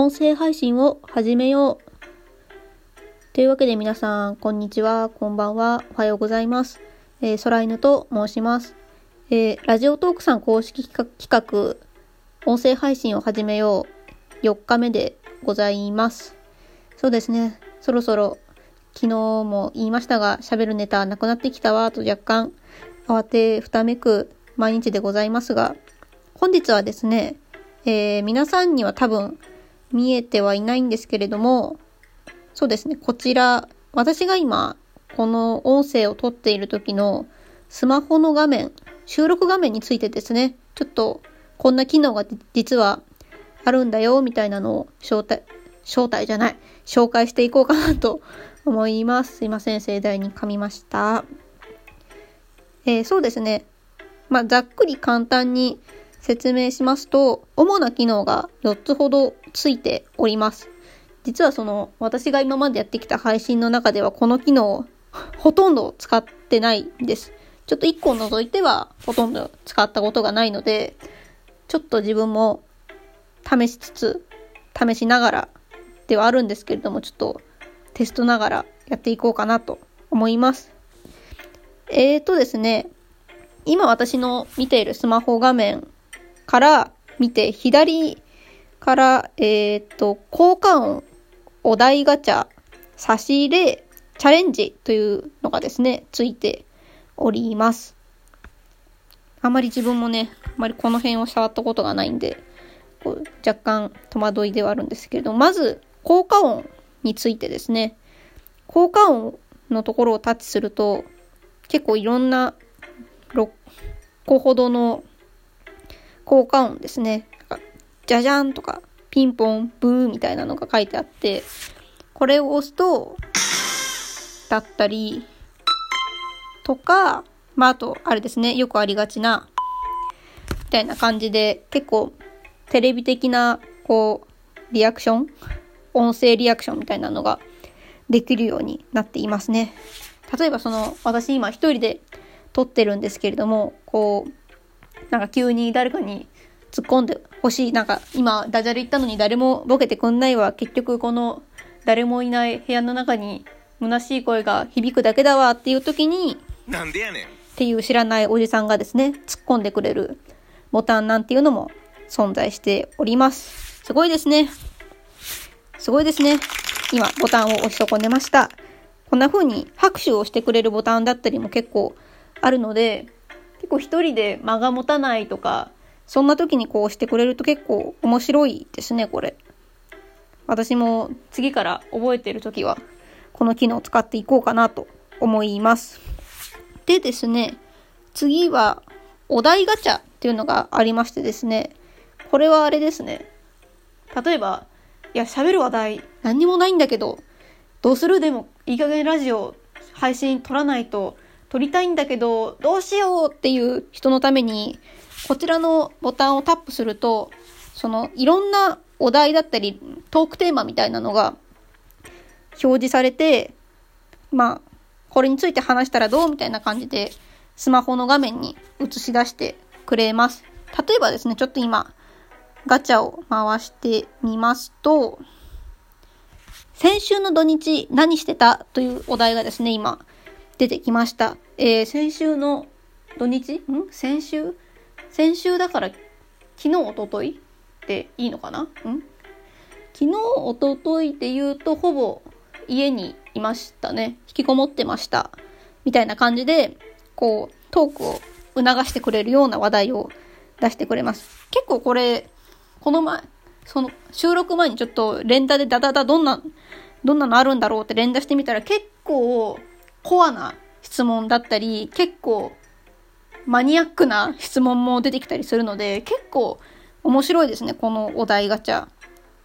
音声配信を始めよう。というわけで皆さん、こんにちは、こんばんは、おはようございます。えー、空犬と申します。えー、ラジオトークさん公式企画、音声配信を始めよう、4日目でございます。そうですね、そろそろ、昨日も言いましたが、喋るネタなくなってきたわ、と若干、慌てふためく毎日でございますが、本日はですね、えー、皆さんには多分見えてはいないんですけれども、そうですね、こちら、私が今、この音声を撮っている時のスマホの画面、収録画面についてですね、ちょっとこんな機能が実はあるんだよ、みたいなのを招待、招待じゃない、紹介していこうかなと思います。すいません、盛大に噛みました。えー、そうですね。まあ、ざっくり簡単に説明しますと、主な機能が4つほどついております。実はその、私が今までやってきた配信の中ではこの機能を、ほとんど使ってないんです。ちょっと1個除いてはほとんど使ったことがないので、ちょっと自分も試しつつ、試しながらではあるんですけれども、ちょっとテストながらやっていこうかなと思います。えーとですね、今私の見ているスマホ画面から見て、左から、えっ、ー、と、効果音、お題ガチャ、差し入れ、チャレンジというのがですね、ついております。あまり自分もね、あまりこの辺を触ったことがないんで、こう若干戸惑いではあるんですけれど、まず、効果音についてですね、効果音のところをタッチすると、結構いろんな6個ほどの効果音ですね。じゃじゃんとか、ピンポン、ブーみたいなのが書いてあって、これを押すと、だったり、とか、まあ、あと、あれですね、よくありがちな、みたいな感じで、結構、テレビ的な、こう、リアクション音声リアクションみたいなのができるようになっていますね。例えばその、私今一人で撮ってるんですけれども、こう、なんか急に誰かに突っ込んでほしい。なんか今ダジャレ言ったのに誰もボケてくんないわ。結局この誰もいない部屋の中に虚しい声が響くだけだわっていう時に、なんでやねん。っていう知らないおじさんがですね、突っ込んでくれるボタンなんていうのも存在しております。すごいですね。すごいですね。今ボタンを押し損ねました。こんな風に拍手をしてくれるボタンだったりも結構あるので、結構一人で間が持たないとか、そんな時にこうしてくれると結構面白いですね、これ。私も次から覚えてる時は、この機能を使っていこうかなと思います。でですね、次は、お題ガチャっていうのがありましてですね、これはあれですね。例えば、いや、喋る話題何にもないんだけど、どうする？でも、いい加減ラジオ配信撮らないと、撮りたいんだけど、どうしようっていう人のために、こちらのボタンをタップすると、その、いろんなお題だったり、トークテーマみたいなのが表示されて、まあ、これについて話したらどうみたいな感じで、スマホの画面に映し出してくれます。例えばですね、ちょっと今、ガチャを回してみますと、先週の土日何してた？というお題がですね、今出てきました。えー、先週の土日？ん？先週？先週だから昨日、おとといっていいのかな？ん昨日、おとといで言うとほぼ家にいましたね。引きこもってました。みたいな感じで、こう、トークを促してくれるような話題を出してくれます。結構これ、この前、その収録前にちょっと連打でダダダどんな、どんなのあるんだろうって連打してみたら結構コアな質問だったり、結構マニアックな質問も出てきたりするので、結構面白いですね、このお題ガチャ。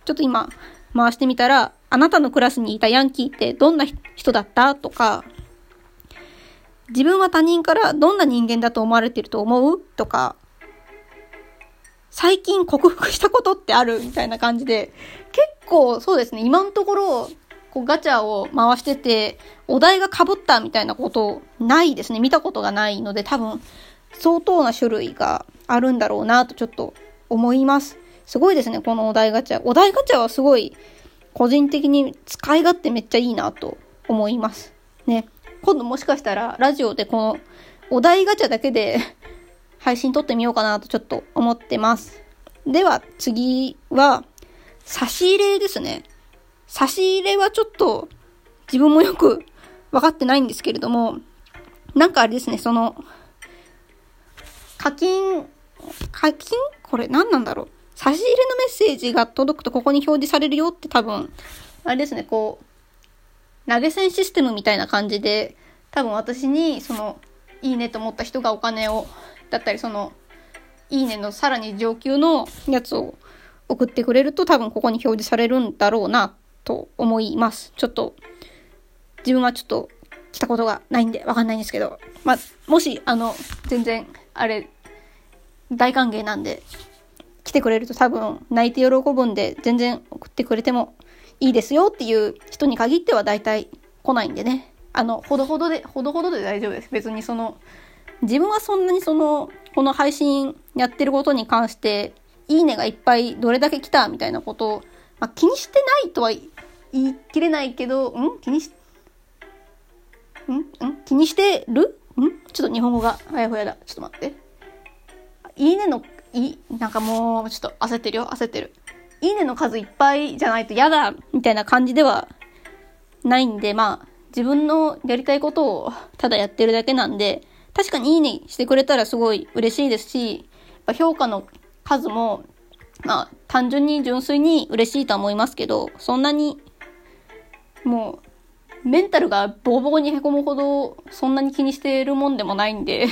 ちょっと今回してみたら、あなたのクラスにいたヤンキーってどんな人だった？とか、自分は他人からどんな人間だと思われてると思う？とか、最近克服したことってある？みたいな感じで、結構そうですね、今のところ、こうガチャを回してて、お題が被ったみたいなことないですね。見たことがないので、多分、相当な種類があるんだろうなとちょっと思います。すごいですね、このお題ガチャ。お題ガチャはすごい、個人的に使い勝手めっちゃいいなと思います。ね。今度もしかしたら、ラジオでこの、お題ガチャだけで配信撮ってみようかなとちょっと思ってます。では、次は、差し入れですね。差し入れはちょっと、自分もよく分かってないんですけれども、なんかあれですね、その、課金、課金？これ何なんだろう？差し入れのメッセージが届くとここに表示されるよって多分、あれですね、こう、投げ銭システムみたいな感じで、多分私に、その、いいねと思った人がお金を、だったり、その、いいねのさらに上級のやつを送ってくれると多分ここに表示されるんだろうなっと思います。ちょっと、自分はちょっと来たことがないんでわかんないんですけど、まあ、もし、あの、全然、あれ、大歓迎なんで、来てくれると多分泣いて喜ぶんで全然送ってくれてもいいですよっていう人に限っては大体来ないんでね。あの、ほどほどで、ほどほどで大丈夫です。別にその、自分はそんなにその、この配信やってることに関して、いいねがいっぱいどれだけ来たみたいなことを、まあ、気にしてないとは言い切れないけど、ん？気にし、ん？ん？気にしてる？ん？ちょっと日本語があやふやだ。ちょっと待って。いいねのい、なんかもう、ちょっと焦ってるよ、焦ってる。いいねの数いっぱいじゃないと嫌だ、みたいな感じではないんで、まあ、自分のやりたいことをただやってるだけなんで、確かにいいねしてくれたらすごい嬉しいですし、評価の数も、まあ、単純に純粋に嬉しいとは思いますけど、そんなに、もう、メンタルがボコボコに凹むほど、そんなに気にしているもんでもないんで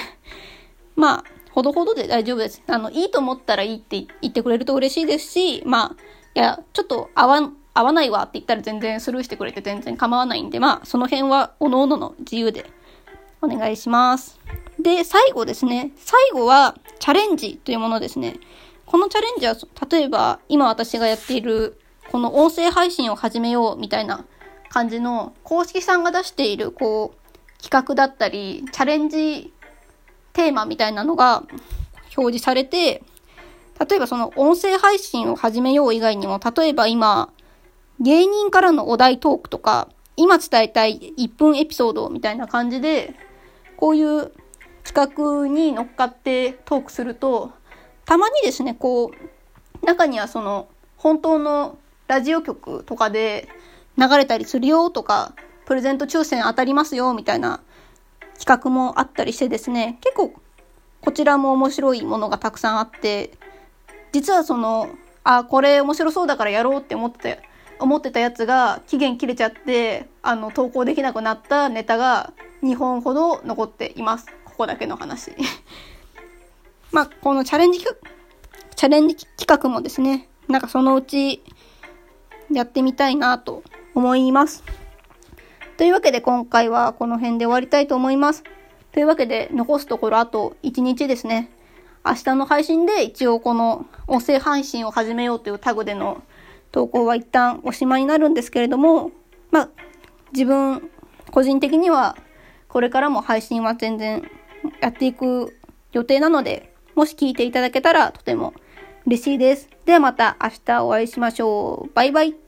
まあ、ほどほどで大丈夫です。あの、いいと思ったらいいって言ってくれると嬉しいですし、まあ、いや、ちょっと合わ、合わないわって言ったら全然スルーしてくれて全然構わないんで、まあ、その辺は各々の自由でお願いします。で、最後ですね。最後は、チャレンジというものですね。このチャレンジは、例えば、今私がやっている、この音声配信を始めようみたいな感じの、公式さんが出している、こう、企画だったり、チャレンジテーマみたいなのが表示されて、例えばその音声配信を始めよう以外にも、例えば今、芸人からのお題トークとか、今伝えたい1分エピソードみたいな感じで、こういう企画に乗っかってトークすると、たまにですね、こう、中にはその、本当のラジオ局とかで流れたりするよとか、プレゼント抽選当たりますよみたいな企画もあったりしてですね、結構こちらも面白いものがたくさんあって、実はその、あ、これ面白そうだからやろうって思ってた、思ってたやつが期限切れちゃって、あの、投稿できなくなったネタが2本ほど残っています。ここだけの話。まあ、このチャレンジチャレンジ企画もですね、なんかそのうちやってみたいなと思います。というわけで今回はこの辺で終わりたいと思います。というわけで残すところあと1日ですね。明日の配信で一応この音声配信を始めようというタグでの投稿は一旦おしまいになるんですけれども、まあ、自分個人的にはこれからも配信は全然やっていく予定なので、もし聞いていただけたらとても嬉しいです。ではまた明日お会いしましょう。バイバイ。